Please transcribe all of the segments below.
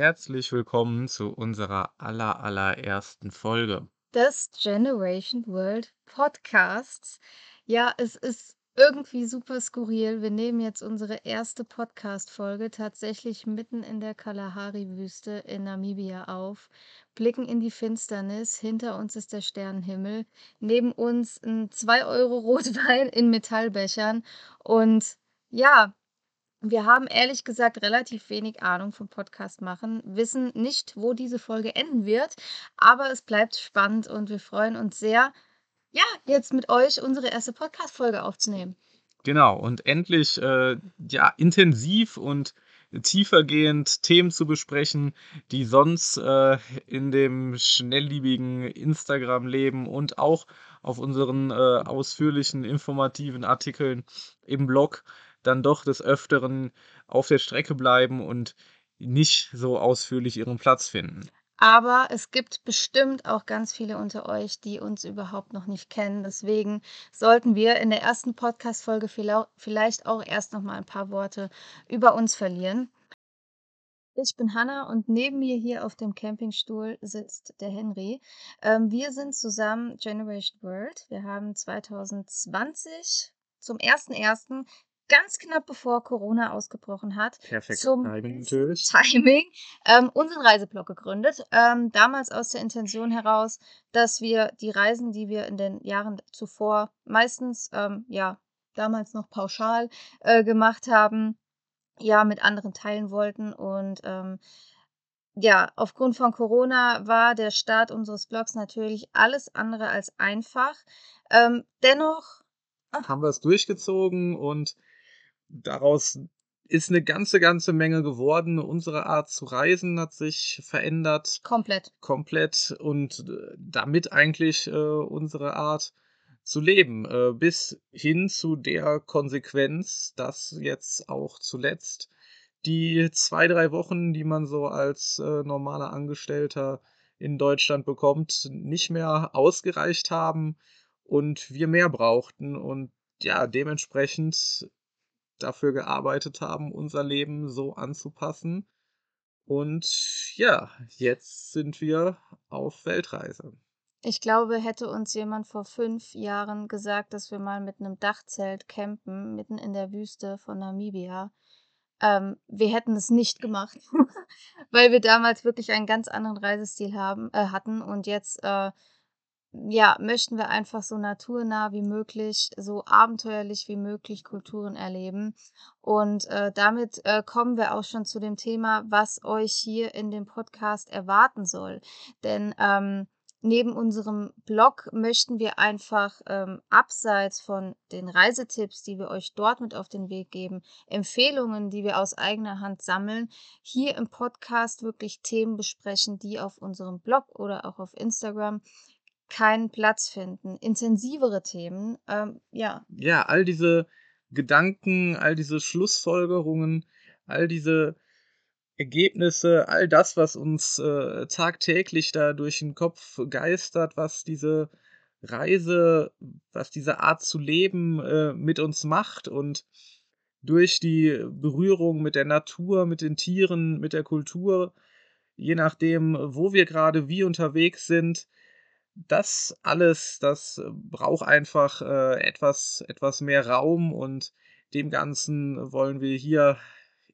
Herzlich willkommen zu unserer aller allerersten Folge. Des Generation World Podcasts. Ja, es ist irgendwie super skurril. Wir nehmen jetzt unsere erste Podcast-Folge tatsächlich mitten in der Kalahari-Wüste in Namibia auf, blicken in die Finsternis. Hinter uns ist der Sternenhimmel. Neben uns ein 2 Euro Rotwein in Metallbechern. Und ja, wir haben ehrlich gesagt relativ wenig Ahnung vom Podcast machen, wissen nicht, wo diese Folge enden wird, aber es bleibt spannend und wir freuen uns sehr, ja, jetzt mit euch unsere erste Podcast-Folge aufzunehmen. Genau, und endlich äh, ja, intensiv und tiefergehend Themen zu besprechen, die sonst äh, in dem schnellliebigen Instagram-Leben und auch auf unseren äh, ausführlichen, informativen Artikeln im Blog dann doch des Öfteren auf der Strecke bleiben und nicht so ausführlich ihren Platz finden. Aber es gibt bestimmt auch ganz viele unter euch, die uns überhaupt noch nicht kennen. Deswegen sollten wir in der ersten Podcast-Folge vielleicht auch erst noch mal ein paar Worte über uns verlieren. Ich bin Hanna und neben mir hier auf dem Campingstuhl sitzt der Henry. Ähm, wir sind zusammen Generation World. Wir haben 2020 zum 1.1 ganz knapp bevor Corona ausgebrochen hat, Perfekt zum Timing natürlich. Timing, ähm, unseren Reiseblog gegründet. Ähm, damals aus der Intention heraus, dass wir die Reisen, die wir in den Jahren zuvor meistens, ähm, ja, damals noch pauschal äh, gemacht haben, ja, mit anderen teilen wollten. Und ähm, ja, aufgrund von Corona war der Start unseres Blogs natürlich alles andere als einfach. Ähm, dennoch haben wir es durchgezogen und daraus ist eine ganze, ganze Menge geworden. Unsere Art zu reisen hat sich verändert. Komplett. Komplett. Und äh, damit eigentlich äh, unsere Art zu leben. Äh, bis hin zu der Konsequenz, dass jetzt auch zuletzt die zwei, drei Wochen, die man so als äh, normaler Angestellter in Deutschland bekommt, nicht mehr ausgereicht haben und wir mehr brauchten. Und ja, dementsprechend dafür gearbeitet haben, unser Leben so anzupassen. Und ja, jetzt sind wir auf Weltreise. Ich glaube, hätte uns jemand vor fünf Jahren gesagt, dass wir mal mit einem Dachzelt campen, mitten in der Wüste von Namibia, ähm, wir hätten es nicht gemacht, weil wir damals wirklich einen ganz anderen Reisestil haben, äh, hatten und jetzt äh, ja, möchten wir einfach so naturnah wie möglich, so abenteuerlich wie möglich Kulturen erleben. Und äh, damit äh, kommen wir auch schon zu dem Thema, was euch hier in dem Podcast erwarten soll. Denn ähm, neben unserem Blog möchten wir einfach ähm, abseits von den Reisetipps, die wir euch dort mit auf den Weg geben, Empfehlungen, die wir aus eigener Hand sammeln, hier im Podcast wirklich Themen besprechen, die auf unserem Blog oder auch auf Instagram keinen Platz finden. Intensivere Themen, ähm, ja. Ja, all diese Gedanken, all diese Schlussfolgerungen, all diese Ergebnisse, all das, was uns äh, tagtäglich da durch den Kopf geistert, was diese Reise, was diese Art zu leben äh, mit uns macht und durch die Berührung mit der Natur, mit den Tieren, mit der Kultur, je nachdem, wo wir gerade wie unterwegs sind, das alles, das äh, braucht einfach äh, etwas, etwas mehr Raum und dem Ganzen wollen wir hier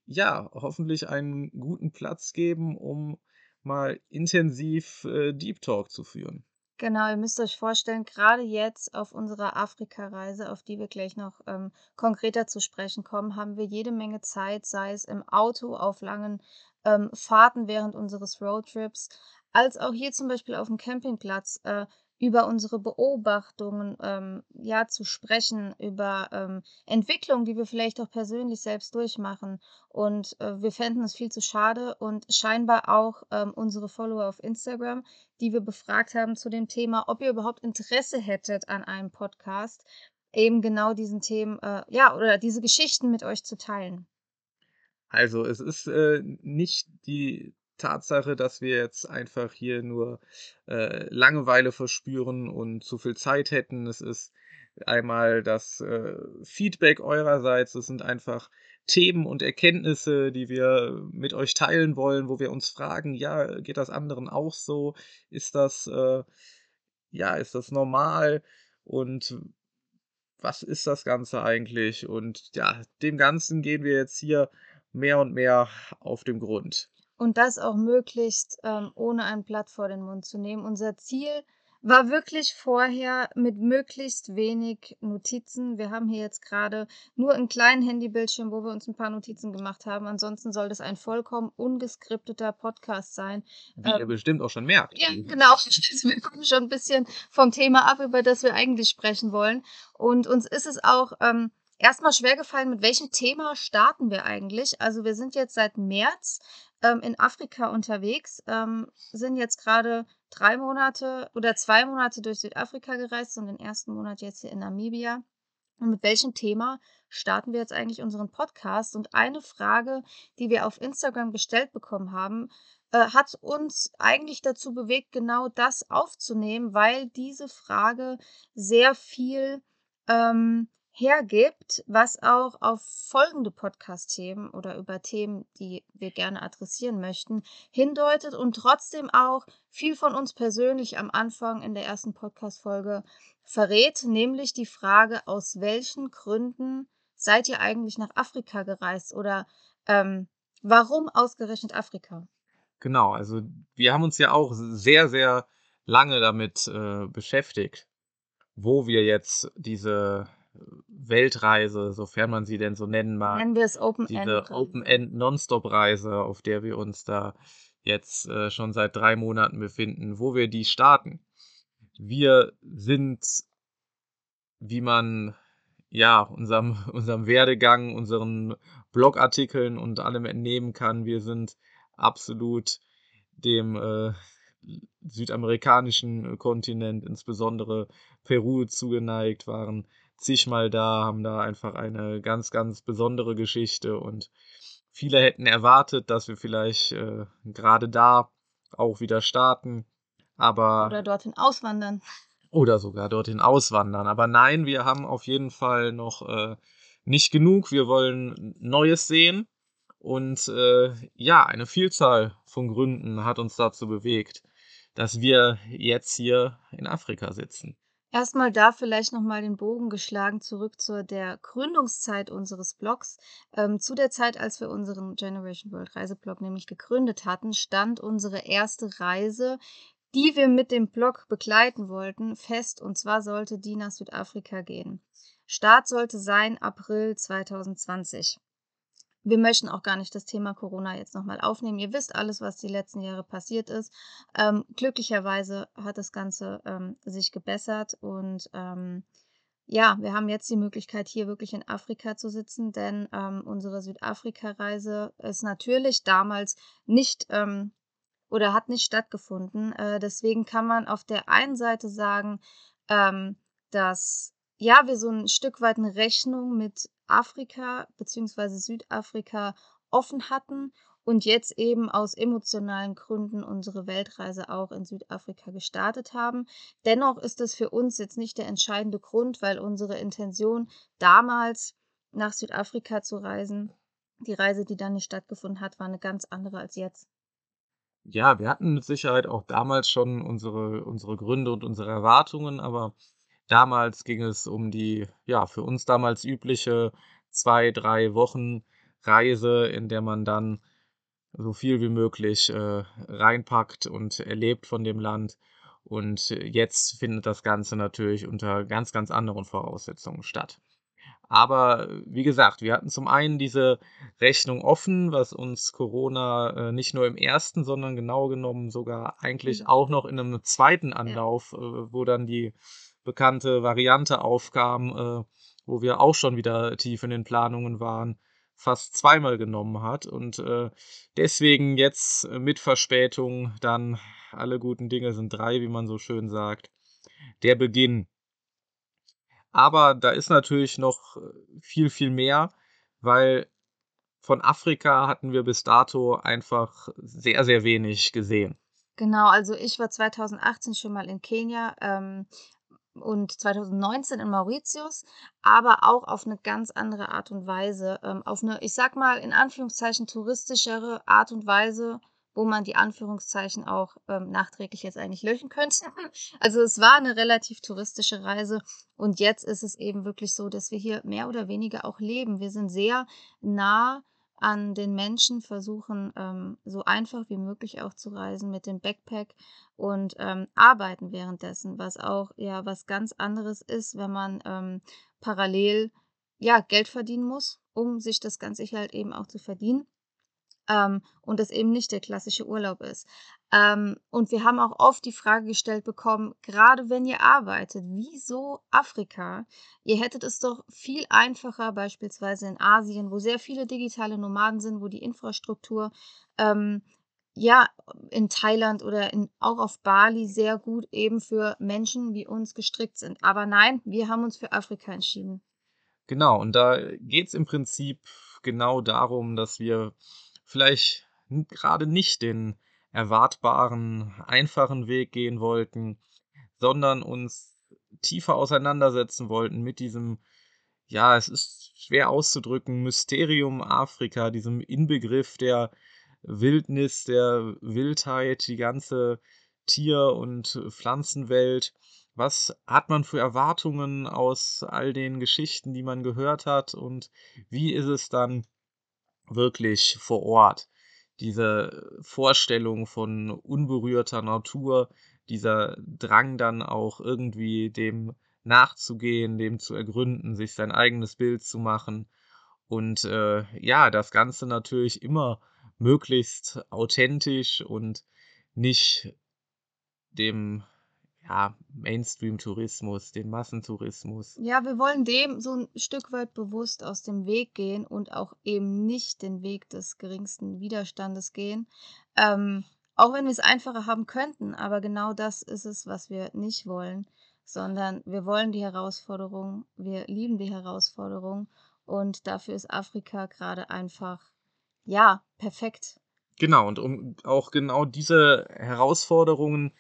ja hoffentlich einen guten Platz geben, um mal intensiv äh, Deep Talk zu führen. Genau, ihr müsst euch vorstellen, gerade jetzt auf unserer Afrika-Reise, auf die wir gleich noch ähm, konkreter zu sprechen kommen, haben wir jede Menge Zeit, sei es im Auto, auf langen ähm, Fahrten während unseres Roadtrips, als auch hier zum Beispiel auf dem Campingplatz äh, über unsere Beobachtungen ähm, ja zu sprechen, über ähm, Entwicklungen, die wir vielleicht auch persönlich selbst durchmachen. Und äh, wir fänden es viel zu schade und scheinbar auch ähm, unsere Follower auf Instagram, die wir befragt haben zu dem Thema, ob ihr überhaupt Interesse hättet an einem Podcast, eben genau diesen Themen, äh, ja, oder diese Geschichten mit euch zu teilen. Also es ist äh, nicht die Tatsache, dass wir jetzt einfach hier nur äh, Langeweile verspüren und zu viel Zeit hätten. Es ist einmal das äh, Feedback eurerseits. Das sind einfach Themen und Erkenntnisse, die wir mit euch teilen wollen, wo wir uns fragen, ja, geht das anderen auch so? Ist das, äh, ja, ist das normal? Und was ist das Ganze eigentlich? Und ja, dem Ganzen gehen wir jetzt hier mehr und mehr auf den Grund. Und das auch möglichst ähm, ohne ein Blatt vor den Mund zu nehmen. Unser Ziel war wirklich vorher mit möglichst wenig Notizen. Wir haben hier jetzt gerade nur einen kleinen Handybildschirm, wo wir uns ein paar Notizen gemacht haben. Ansonsten soll das ein vollkommen ungeskripteter Podcast sein. Wie ähm, ihr bestimmt auch schon merkt. Ja, genau. Wir kommen schon ein bisschen vom Thema ab, über das wir eigentlich sprechen wollen. Und uns ist es auch ähm, erstmal schwer gefallen, mit welchem Thema starten wir eigentlich. Also wir sind jetzt seit März ähm, in Afrika unterwegs, ähm, sind jetzt gerade drei Monate oder zwei Monate durch Südafrika gereist und den ersten Monat jetzt hier in Namibia. Und mit welchem Thema starten wir jetzt eigentlich unseren Podcast? Und eine Frage, die wir auf Instagram gestellt bekommen haben, äh, hat uns eigentlich dazu bewegt, genau das aufzunehmen, weil diese Frage sehr viel ähm, hergibt, was auch auf folgende Podcast-Themen oder über Themen, die wir gerne adressieren möchten, hindeutet und trotzdem auch viel von uns persönlich am Anfang in der ersten Podcast-Folge verrät, nämlich die Frage, aus welchen Gründen seid ihr eigentlich nach Afrika gereist oder ähm, warum ausgerechnet Afrika? Genau, also wir haben uns ja auch sehr, sehr lange damit äh, beschäftigt, wo wir jetzt diese Weltreise, sofern man sie denn so nennen mag. Nennen wir es Open End. Diese Open End Non-Stop-Reise, auf der wir uns da jetzt äh, schon seit drei Monaten befinden, wo wir die starten. Wir sind, wie man ja unserem, unserem Werdegang, unseren Blogartikeln und allem entnehmen kann, wir sind absolut dem äh, südamerikanischen Kontinent, insbesondere Peru, zugeneigt, waren zigmal da, haben da einfach eine ganz, ganz besondere Geschichte und viele hätten erwartet, dass wir vielleicht äh, gerade da auch wieder starten, aber. Oder dorthin auswandern. Oder sogar dorthin auswandern. Aber nein, wir haben auf jeden Fall noch äh, nicht genug. Wir wollen Neues sehen. Und äh, ja, eine Vielzahl von Gründen hat uns dazu bewegt, dass wir jetzt hier in Afrika sitzen. Erstmal da vielleicht nochmal den Bogen geschlagen zurück zu der Gründungszeit unseres Blogs. Ähm, zu der Zeit, als wir unseren Generation World Reiseblog nämlich gegründet hatten, stand unsere erste Reise, die wir mit dem Blog begleiten wollten, fest. Und zwar sollte die nach Südafrika gehen. Start sollte sein April 2020. Wir möchten auch gar nicht das Thema Corona jetzt nochmal aufnehmen. Ihr wisst alles, was die letzten Jahre passiert ist. Ähm, glücklicherweise hat das Ganze ähm, sich gebessert und ähm, ja, wir haben jetzt die Möglichkeit, hier wirklich in Afrika zu sitzen, denn ähm, unsere Südafrika-Reise ist natürlich damals nicht ähm, oder hat nicht stattgefunden. Äh, deswegen kann man auf der einen Seite sagen, ähm, dass ja, wir so ein Stück weit eine Rechnung mit Afrika bzw. Südafrika offen hatten und jetzt eben aus emotionalen Gründen unsere Weltreise auch in Südafrika gestartet haben. Dennoch ist es für uns jetzt nicht der entscheidende Grund, weil unsere Intention damals nach Südafrika zu reisen, die Reise, die dann nicht stattgefunden hat, war eine ganz andere als jetzt. Ja, wir hatten mit Sicherheit auch damals schon unsere, unsere Gründe und unsere Erwartungen, aber Damals ging es um die, ja, für uns damals übliche zwei, drei Wochen Reise, in der man dann so viel wie möglich äh, reinpackt und erlebt von dem Land. Und jetzt findet das Ganze natürlich unter ganz, ganz anderen Voraussetzungen statt. Aber wie gesagt, wir hatten zum einen diese Rechnung offen, was uns Corona äh, nicht nur im ersten, sondern genau genommen sogar eigentlich mhm. auch noch in einem zweiten Anlauf, äh, wo dann die bekannte Variante aufkam, äh, wo wir auch schon wieder tief in den Planungen waren, fast zweimal genommen hat. Und äh, deswegen jetzt mit Verspätung dann alle guten Dinge sind drei, wie man so schön sagt, der Beginn. Aber da ist natürlich noch viel, viel mehr, weil von Afrika hatten wir bis dato einfach sehr, sehr wenig gesehen. Genau, also ich war 2018 schon mal in Kenia. Ähm, und 2019 in Mauritius, aber auch auf eine ganz andere Art und Weise, ähm, auf eine, ich sag mal, in Anführungszeichen touristischere Art und Weise, wo man die Anführungszeichen auch ähm, nachträglich jetzt eigentlich löschen könnte. Also es war eine relativ touristische Reise und jetzt ist es eben wirklich so, dass wir hier mehr oder weniger auch leben. Wir sind sehr nah an den Menschen, versuchen ähm, so einfach wie möglich auch zu reisen mit dem Backpack und ähm, arbeiten währenddessen, was auch ja was ganz anderes ist, wenn man ähm, parallel ja Geld verdienen muss, um sich das Ganze halt eben auch zu verdienen ähm, und es eben nicht der klassische Urlaub ist. Ähm, und wir haben auch oft die Frage gestellt bekommen, gerade wenn ihr arbeitet, wieso Afrika? Ihr hättet es doch viel einfacher, beispielsweise in Asien, wo sehr viele digitale Nomaden sind, wo die Infrastruktur ähm, ja in Thailand oder in, auch auf Bali sehr gut eben für Menschen wie uns gestrickt sind. Aber nein, wir haben uns für Afrika entschieden. Genau, und da geht es im Prinzip genau darum, dass wir vielleicht gerade nicht den erwartbaren, einfachen Weg gehen wollten, sondern uns tiefer auseinandersetzen wollten mit diesem, ja, es ist schwer auszudrücken, Mysterium Afrika, diesem Inbegriff der Wildnis, der Wildheit, die ganze Tier- und Pflanzenwelt. Was hat man für Erwartungen aus all den Geschichten, die man gehört hat und wie ist es dann wirklich vor Ort. Diese Vorstellung von unberührter Natur, dieser Drang dann auch irgendwie dem nachzugehen, dem zu ergründen, sich sein eigenes Bild zu machen. Und äh, ja, das Ganze natürlich immer möglichst authentisch und nicht dem ja, Mainstream-Tourismus, den Massentourismus. Ja, wir wollen dem so ein Stück weit bewusst aus dem Weg gehen und auch eben nicht den Weg des geringsten Widerstandes gehen. Ähm, auch wenn wir es einfacher haben könnten, aber genau das ist es, was wir nicht wollen, sondern wir wollen die Herausforderung, wir lieben die Herausforderung und dafür ist Afrika gerade einfach, ja, perfekt. Genau, und um auch genau diese Herausforderungen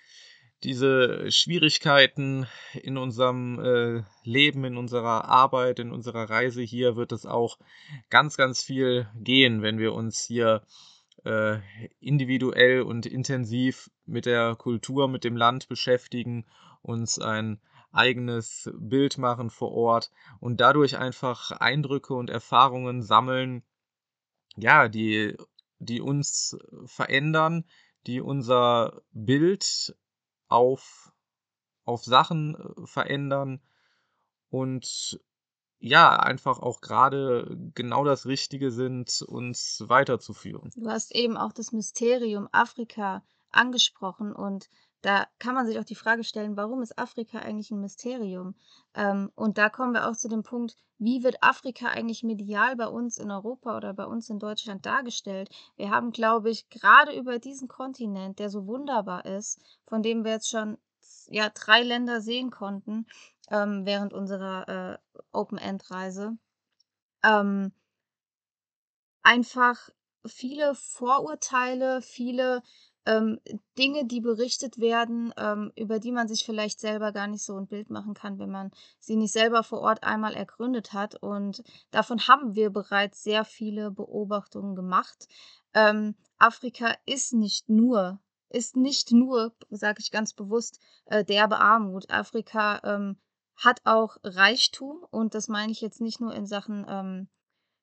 diese Schwierigkeiten in unserem äh, Leben, in unserer Arbeit, in unserer Reise hier wird es auch ganz, ganz viel gehen, wenn wir uns hier äh, individuell und intensiv mit der Kultur, mit dem Land beschäftigen, uns ein eigenes Bild machen vor Ort und dadurch einfach Eindrücke und Erfahrungen sammeln, ja, die, die uns verändern, die unser Bild auf, auf Sachen äh, verändern und ja, einfach auch gerade genau das Richtige sind, uns weiterzuführen. Du hast eben auch das Mysterium Afrika angesprochen und da kann man sich auch die Frage stellen, warum ist Afrika eigentlich ein Mysterium? Ähm, und da kommen wir auch zu dem Punkt, wie wird Afrika eigentlich medial bei uns in Europa oder bei uns in Deutschland dargestellt? Wir haben, glaube ich, gerade über diesen Kontinent, der so wunderbar ist, von dem wir jetzt schon ja, drei Länder sehen konnten ähm, während unserer äh, Open-End-Reise, ähm, einfach viele Vorurteile, viele ähm, Dinge, die berichtet werden, ähm, über die man sich vielleicht selber gar nicht so ein Bild machen kann, wenn man sie nicht selber vor Ort einmal ergründet hat. Und davon haben wir bereits sehr viele Beobachtungen gemacht. Ähm, Afrika ist nicht nur, ist nicht nur, sage ich ganz bewusst, äh, derbe Armut. Afrika ähm, hat auch Reichtum und das meine ich jetzt nicht nur in Sachen ähm,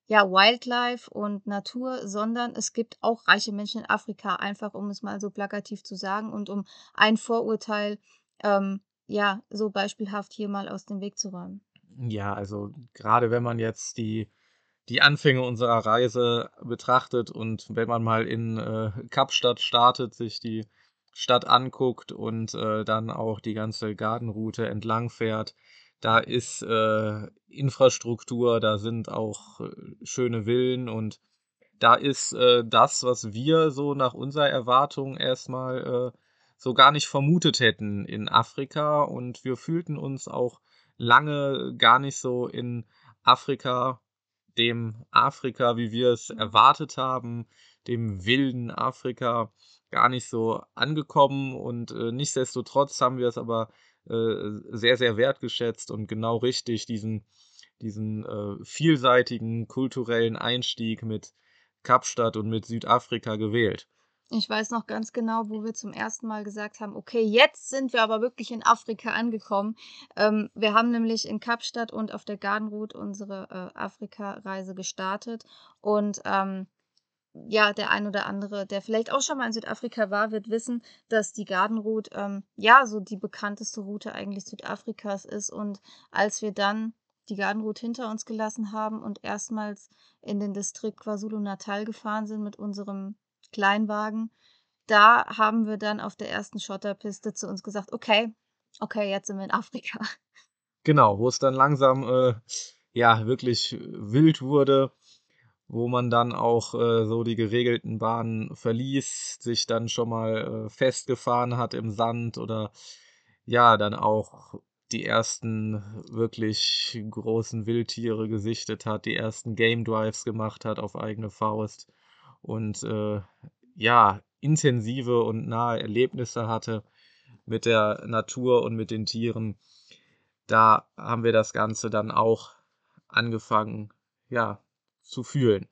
ja, Wildlife und Natur, sondern es gibt auch reiche Menschen in Afrika, einfach um es mal so plakativ zu sagen und um ein Vorurteil, ähm, ja, so beispielhaft hier mal aus dem Weg zu räumen. Ja, also gerade wenn man jetzt die, die Anfänge unserer Reise betrachtet und wenn man mal in äh, Kapstadt startet, sich die Stadt anguckt und äh, dann auch die ganze Gartenroute entlang fährt, da ist äh, Infrastruktur, da sind auch äh, schöne Villen und da ist äh, das, was wir so nach unserer Erwartung erstmal äh, so gar nicht vermutet hätten in Afrika. Und wir fühlten uns auch lange gar nicht so in Afrika, dem Afrika, wie wir es erwartet haben, dem wilden Afrika gar nicht so angekommen. Und äh, nichtsdestotrotz haben wir es aber äh, sehr, sehr wertgeschätzt und genau richtig diesen, diesen äh, vielseitigen kulturellen Einstieg mit Kapstadt und mit Südafrika gewählt. Ich weiß noch ganz genau, wo wir zum ersten Mal gesagt haben, okay, jetzt sind wir aber wirklich in Afrika angekommen. Ähm, wir haben nämlich in Kapstadt und auf der Garden Route unsere äh, Afrika-Reise gestartet und ähm, ja, der ein oder andere, der vielleicht auch schon mal in Südafrika war, wird wissen, dass die Garden Route ähm, ja so die bekannteste Route eigentlich Südafrikas ist. Und als wir dann die Garden Route hinter uns gelassen haben und erstmals in den Distrikt KwaZulu-Natal gefahren sind mit unserem Kleinwagen, da haben wir dann auf der ersten Schotterpiste zu uns gesagt, okay, okay, jetzt sind wir in Afrika. Genau, wo es dann langsam äh, ja wirklich wild wurde wo man dann auch äh, so die geregelten Bahnen verließ, sich dann schon mal äh, festgefahren hat im Sand oder ja, dann auch die ersten wirklich großen Wildtiere gesichtet hat, die ersten Game Drives gemacht hat auf eigene Faust und äh, ja, intensive und nahe Erlebnisse hatte mit der Natur und mit den Tieren. Da haben wir das Ganze dann auch angefangen, ja, zu fühlen.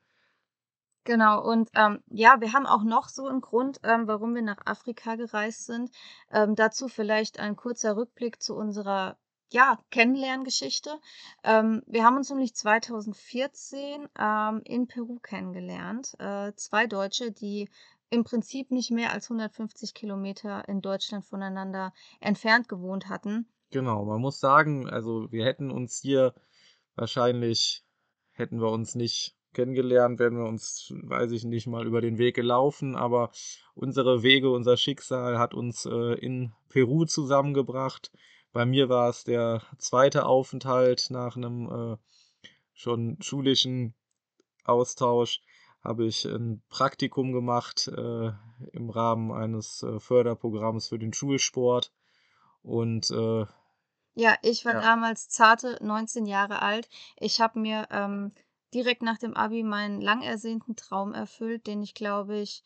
Genau, und ähm, ja, wir haben auch noch so einen Grund, ähm, warum wir nach Afrika gereist sind. Ähm, dazu vielleicht ein kurzer Rückblick zu unserer ja, Kennenlerngeschichte. Ähm, wir haben uns nämlich 2014 ähm, in Peru kennengelernt. Äh, zwei Deutsche, die im Prinzip nicht mehr als 150 Kilometer in Deutschland voneinander entfernt gewohnt hatten. Genau, man muss sagen, also wir hätten uns hier wahrscheinlich hätten wir uns nicht kennengelernt, wären wir uns, weiß ich nicht, mal über den Weg gelaufen, aber unsere Wege, unser Schicksal hat uns äh, in Peru zusammengebracht. Bei mir war es der zweite Aufenthalt nach einem äh, schon schulischen Austausch habe ich ein Praktikum gemacht äh, im Rahmen eines äh, Förderprogramms für den Schulsport. Und äh, ja, ich war ja. damals zarte 19 Jahre alt. Ich habe mir ähm, direkt nach dem Abi meinen lang ersehnten Traum erfüllt, den ich, glaube ich,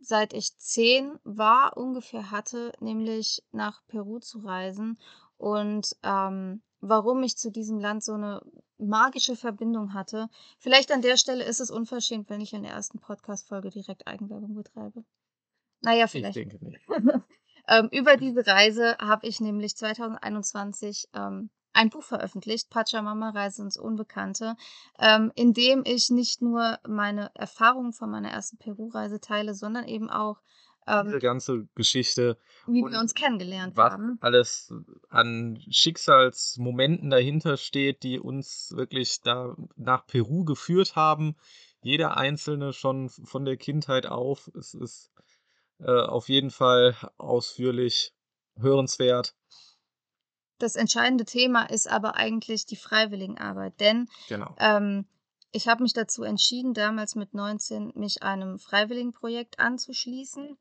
seit ich zehn war ungefähr hatte, nämlich nach Peru zu reisen. Und ähm, warum ich zu diesem Land so eine magische Verbindung hatte. Vielleicht an der Stelle ist es unverschämt, wenn ich in der ersten Podcast-Folge direkt Eigenwerbung betreibe. Naja, vielleicht. Ich denke nicht. ähm, über diese Reise habe ich nämlich 2021 ähm, ein Buch veröffentlicht, Pachamama Reise ins Unbekannte, ähm, in dem ich nicht nur meine Erfahrungen von meiner ersten Peru-Reise teile, sondern eben auch ähm, diese ganze Geschichte. Wie wir uns kennengelernt was haben. alles an Schicksalsmomenten dahinter steht, die uns wirklich da nach Peru geführt haben. Jeder einzelne schon von der Kindheit auf. Es ist auf jeden Fall ausführlich hörenswert. Das entscheidende Thema ist aber eigentlich die Freiwilligenarbeit, denn genau. ähm, ich habe mich dazu entschieden, damals mit 19 mich einem Freiwilligenprojekt anzuschließen.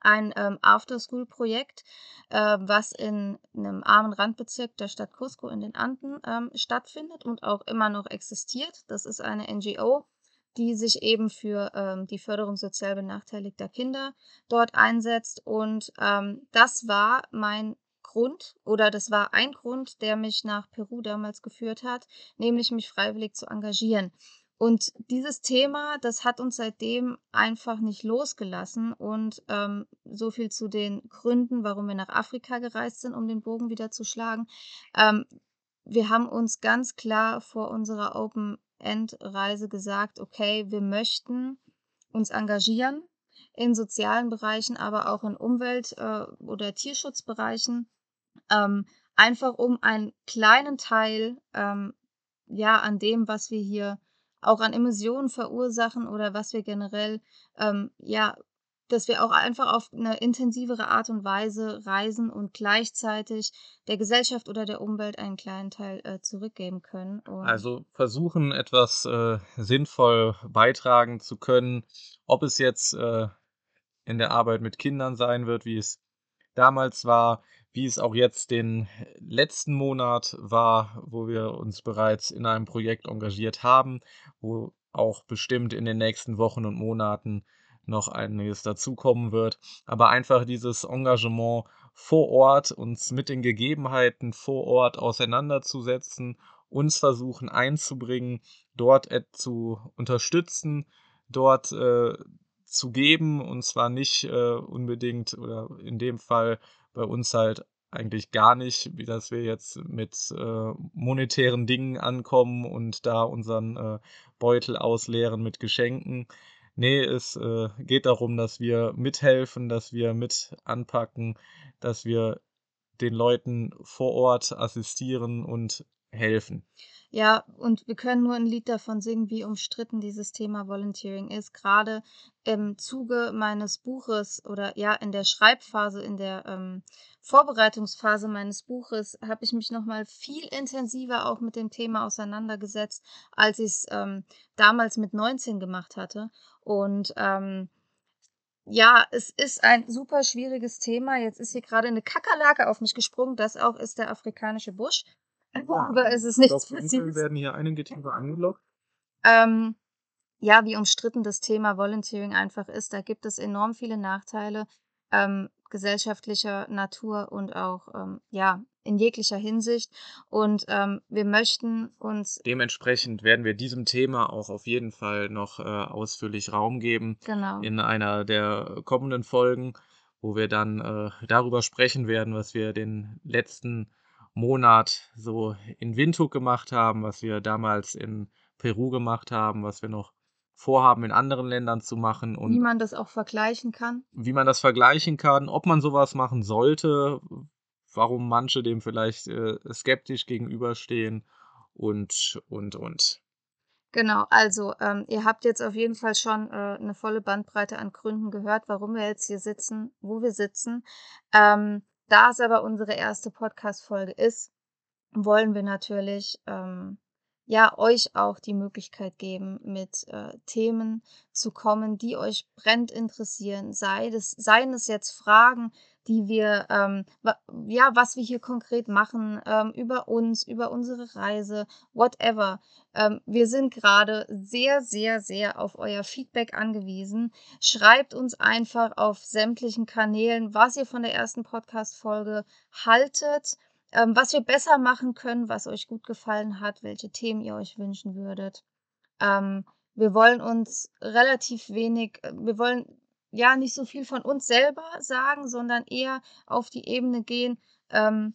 Ein ähm, After-School-Projekt, äh, was in einem armen Randbezirk der Stadt Cusco in den Anden ähm, stattfindet und auch immer noch existiert. Das ist eine NGO, die sich eben für ähm, die Förderung sozial benachteiligter Kinder dort einsetzt. Und ähm, das war mein Grund oder das war ein Grund, der mich nach Peru damals geführt hat, nämlich mich freiwillig zu engagieren. Und dieses Thema, das hat uns seitdem einfach nicht losgelassen. Und ähm, so viel zu den Gründen, warum wir nach Afrika gereist sind, um den Bogen wieder zu schlagen. Ähm, wir haben uns ganz klar vor unserer Open-End-Reise gesagt, okay, wir möchten uns engagieren in sozialen Bereichen, aber auch in Umwelt- äh, oder Tierschutzbereichen ähm, einfach um einen kleinen Teil ähm, ja an dem, was wir hier auch an Emissionen verursachen oder was wir generell ähm, ja dass wir auch einfach auf eine intensivere Art und Weise reisen und gleichzeitig der Gesellschaft oder der Umwelt einen kleinen Teil äh, zurückgeben können. Und also versuchen, etwas äh, sinnvoll beitragen zu können, ob es jetzt äh, in der Arbeit mit Kindern sein wird, wie es damals war, wie es auch jetzt den letzten Monat war, wo wir uns bereits in einem Projekt engagiert haben, wo auch bestimmt in den nächsten Wochen und Monaten noch einiges dazukommen wird. Aber einfach dieses Engagement vor Ort, uns mit den Gegebenheiten vor Ort auseinanderzusetzen, uns versuchen einzubringen, dort zu unterstützen, dort äh, zu geben und zwar nicht äh, unbedingt oder in dem Fall bei uns halt eigentlich gar nicht, wie dass wir jetzt mit äh, monetären Dingen ankommen und da unseren äh, Beutel ausleeren mit Geschenken. Nee, es äh, geht darum, dass wir mithelfen, dass wir mit anpacken, dass wir den Leuten vor Ort assistieren und helfen. Ja, und wir können nur ein Lied davon singen, wie umstritten dieses Thema Volunteering ist. Gerade im Zuge meines Buches oder ja, in der Schreibphase, in der ähm, Vorbereitungsphase meines Buches habe ich mich nochmal viel intensiver auch mit dem Thema auseinandergesetzt, als ich es ähm, damals mit 19 gemacht hatte. Und ähm, ja, es ist ein super schwieriges Thema. Jetzt ist hier gerade eine Kakerlake auf mich gesprungen. Das auch ist der afrikanische Busch. Aber es ist nichts passiert. werden hier einige Tiere angelockt. Ähm, ja, wie umstritten das Thema Volunteering einfach ist. Da gibt es enorm viele Nachteile ähm, gesellschaftlicher Natur und auch ähm, ja in jeglicher Hinsicht. Und ähm, wir möchten uns dementsprechend werden wir diesem Thema auch auf jeden Fall noch äh, ausführlich Raum geben genau. in einer der kommenden Folgen, wo wir dann äh, darüber sprechen werden, was wir den letzten Monat so in Windhoek gemacht haben, was wir damals in Peru gemacht haben, was wir noch vorhaben in anderen Ländern zu machen und wie man das auch vergleichen kann. Wie man das vergleichen kann, ob man sowas machen sollte, warum manche dem vielleicht äh, skeptisch gegenüberstehen und und und. Genau, also ähm, ihr habt jetzt auf jeden Fall schon äh, eine volle Bandbreite an Gründen gehört, warum wir jetzt hier sitzen, wo wir sitzen. Ähm, da es aber unsere erste Podcast-Folge ist, wollen wir natürlich ähm, ja euch auch die Möglichkeit geben, mit äh, Themen zu kommen, die euch brennt interessieren. Sei das, seien es jetzt Fragen, die wir, ähm, ja, was wir hier konkret machen, ähm, über uns, über unsere Reise, whatever. Ähm, wir sind gerade sehr, sehr, sehr auf euer Feedback angewiesen. Schreibt uns einfach auf sämtlichen Kanälen, was ihr von der ersten Podcast-Folge haltet, ähm, was wir besser machen können, was euch gut gefallen hat, welche Themen ihr euch wünschen würdet. Ähm, wir wollen uns relativ wenig, äh, wir wollen ja nicht so viel von uns selber sagen, sondern eher auf die Ebene gehen, ähm,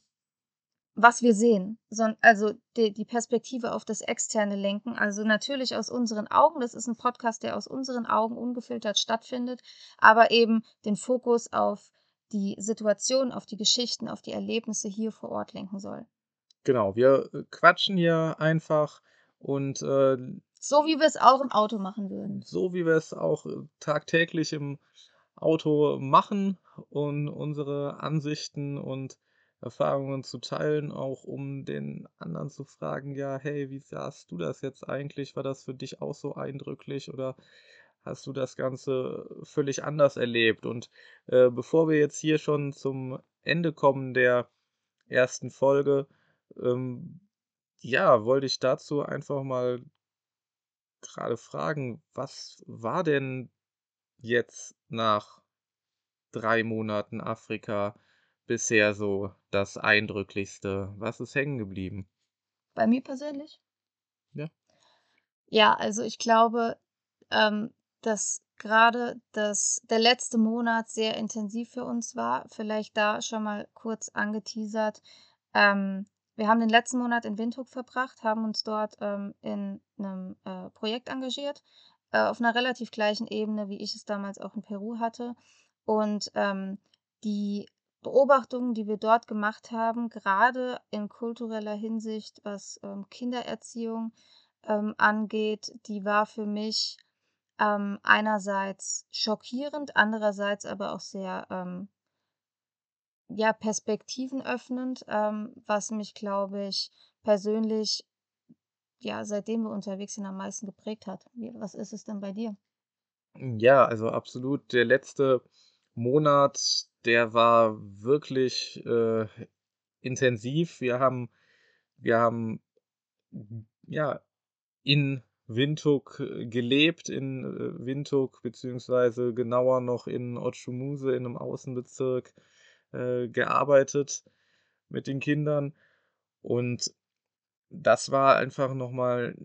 was wir sehen. So, also die Perspektive auf das Externe lenken. Also natürlich aus unseren Augen. Das ist ein Podcast, der aus unseren Augen ungefiltert stattfindet, aber eben den Fokus auf die Situation, auf die Geschichten, auf die Erlebnisse hier vor Ort lenken soll. Genau, wir äh, quatschen hier einfach und äh, so wie wir es auch im Auto machen würden. So wie wir es auch äh, tagtäglich im Auto machen und unsere Ansichten und Erfahrungen zu teilen, auch um den anderen zu fragen, ja, hey, wie sahst du das jetzt eigentlich? War das für dich auch so eindrücklich oder hast du das Ganze völlig anders erlebt? Und äh, bevor wir jetzt hier schon zum Ende kommen der ersten Folge, ähm, ja, wollte ich dazu einfach mal gerade fragen, was war denn jetzt nach drei Monaten Afrika bisher so das Eindrücklichste? Was ist hängen geblieben? Bei mir persönlich? Ja. Ja, also ich glaube, ähm, dass gerade das, der letzte Monat sehr intensiv für uns war. Vielleicht da schon mal kurz angeteasert. Ähm, wir haben den letzten Monat in Windhoek verbracht, haben uns dort ähm, in einem äh, Projekt engagiert, äh, auf einer relativ gleichen Ebene, wie ich es damals auch in Peru hatte. Und ähm, die Beobachtungen, die wir dort gemacht haben, gerade in kultureller Hinsicht, was ähm, Kindererziehung ähm, angeht, die war für mich ähm, einerseits schockierend, andererseits aber auch sehr ähm, ja, Perspektiven öffnend, ähm, was mich, glaube ich, persönlich, ja, seitdem wir unterwegs sind, am meisten geprägt hat. Was ist es denn bei dir? Ja, also absolut. Der letzte Monat, der war wirklich äh, intensiv. Wir haben, wir haben ja in Windhoek äh, gelebt, in äh, Windhoek, beziehungsweise genauer noch in Otschumuse in einem Außenbezirk äh, gearbeitet mit den Kindern. Und das war einfach nochmal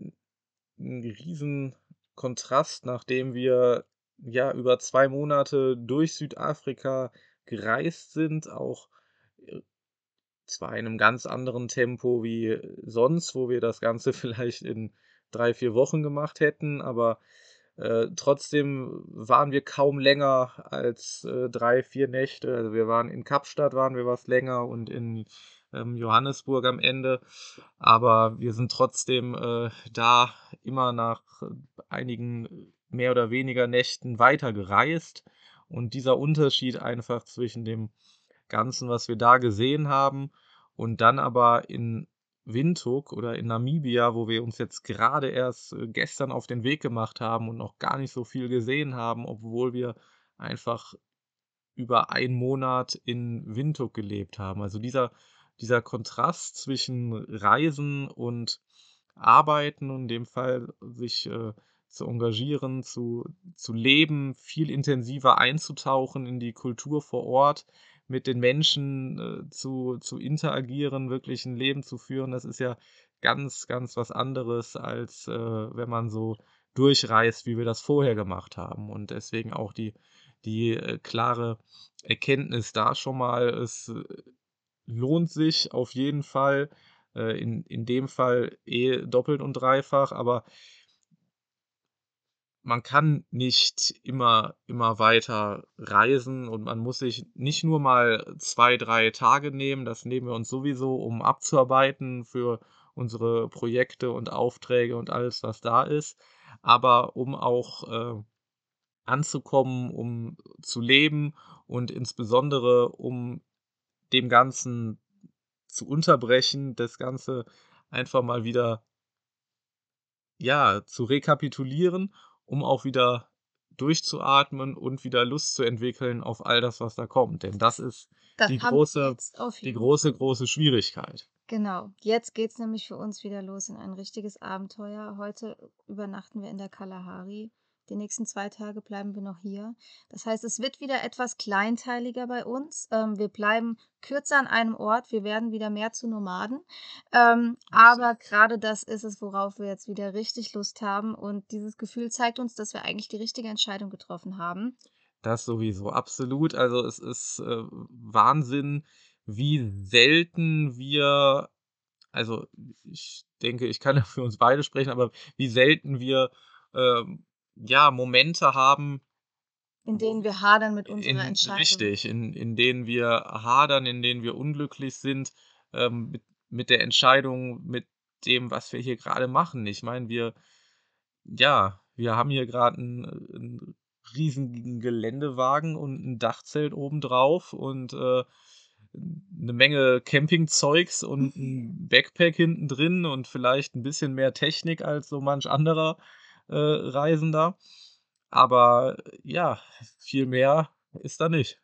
ein riesen Kontrast, nachdem wir ja über zwei Monate durch Südafrika gereist sind, auch äh, zwar in einem ganz anderen Tempo wie sonst, wo wir das Ganze vielleicht in drei, vier Wochen gemacht hätten, aber äh, trotzdem waren wir kaum länger als äh, drei, vier Nächte. Also wir waren in Kapstadt, waren wir was länger und in ähm, Johannesburg am Ende. Aber wir sind trotzdem äh, da immer nach einigen mehr oder weniger Nächten weiter gereist. Und dieser Unterschied einfach zwischen dem Ganzen, was wir da gesehen haben, und dann aber in Windhoek oder in Namibia, wo wir uns jetzt gerade erst äh, gestern auf den Weg gemacht haben und noch gar nicht so viel gesehen haben, obwohl wir einfach über einen Monat in Windhoek gelebt haben. Also dieser, dieser Kontrast zwischen Reisen und Arbeiten und in dem Fall sich äh, zu engagieren, zu, zu leben, viel intensiver einzutauchen in die Kultur vor Ort, mit den Menschen äh, zu, zu interagieren, wirklich ein Leben zu führen, das ist ja ganz, ganz was anderes, als äh, wenn man so durchreist, wie wir das vorher gemacht haben. Und deswegen auch die, die äh, klare Erkenntnis da schon mal, es äh, lohnt sich auf jeden Fall, äh, in, in dem Fall eh doppelt und dreifach, aber man kann nicht immer, immer weiter reisen und man muss sich nicht nur mal zwei, drei Tage nehmen, das nehmen wir uns sowieso, um abzuarbeiten für unsere Projekte und Aufträge und alles, was da ist, aber um auch äh, anzukommen, um zu leben und insbesondere um dem Ganzen zu unterbrechen, das Ganze einfach mal wieder ja, zu rekapitulieren um auch wieder durchzuatmen und wieder Lust zu entwickeln auf all das, was da kommt. Denn das ist das die große, die große, große Schwierigkeit. Genau, jetzt geht es nämlich für uns wieder los in ein richtiges Abenteuer. Heute übernachten wir in der Kalahari. Die nächsten zwei Tage bleiben wir noch hier. Das heißt, es wird wieder etwas kleinteiliger bei uns. Ähm, wir bleiben kürzer an einem Ort. Wir werden wieder mehr zu Nomaden. Ähm, aber gerade das ist es, worauf wir jetzt wieder richtig Lust haben. Und dieses Gefühl zeigt uns, dass wir eigentlich die richtige Entscheidung getroffen haben. Das sowieso, absolut. Also es ist äh, Wahnsinn, wie selten wir, also ich denke, ich kann ja für uns beide sprechen, aber wie selten wir ähm, ja, Momente haben. In denen wir hadern mit unserer in, Entscheidung. Richtig, in, in denen wir hadern, in denen wir unglücklich sind ähm, mit, mit der Entscheidung, mit dem, was wir hier gerade machen. Ich meine, wir, ja, wir haben hier gerade einen, einen riesigen Geländewagen und ein Dachzelt obendrauf und äh, eine Menge Campingzeugs und ein Backpack hinten drin und vielleicht ein bisschen mehr Technik als so manch anderer äh, Reisender. Aber ja, viel mehr ist da nicht.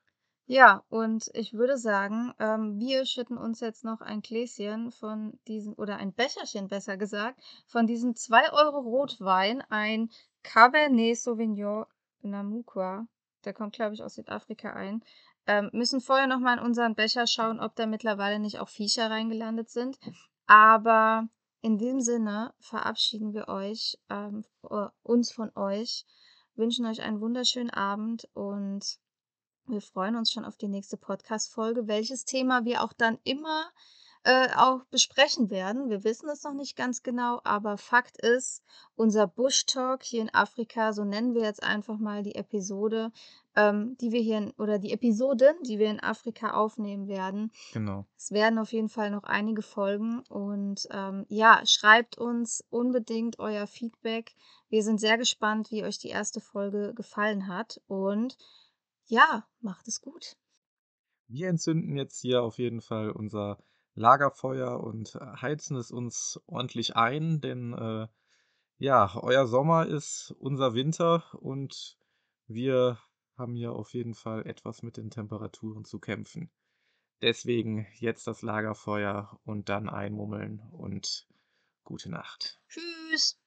Ja, und ich würde sagen, ähm, wir schütten uns jetzt noch ein Gläschen von diesem, oder ein Becherchen besser gesagt, von diesem 2 Euro Rotwein, ein Cabernet Sauvignon Namukwa. Der kommt, glaube ich, aus Südafrika ein. Ähm, müssen vorher nochmal in unseren Becher schauen, ob da mittlerweile nicht auch Viecher reingelandet sind. Aber in dem Sinne verabschieden wir euch, ähm, äh, uns von euch, wünschen euch einen wunderschönen Abend und wir freuen uns schon auf die nächste Podcast-Folge, welches Thema wir auch dann immer äh, auch besprechen werden. Wir wissen es noch nicht ganz genau, aber Fakt ist, unser Bush Talk hier in Afrika, so nennen wir jetzt einfach mal die Episode, ähm, die wir hier in, oder die Episoden, die wir in Afrika aufnehmen werden. Genau. Es werden auf jeden Fall noch einige Folgen und ähm, ja, schreibt uns unbedingt euer Feedback. Wir sind sehr gespannt, wie euch die erste Folge gefallen hat und ja, macht es gut. Wir entzünden jetzt hier auf jeden Fall unser Lagerfeuer und äh, heizen es uns ordentlich ein, denn äh, ja, euer Sommer ist unser Winter und wir haben hier auf jeden Fall etwas mit den Temperaturen zu kämpfen. Deswegen jetzt das Lagerfeuer und dann einmummeln und gute Nacht. Tschüss.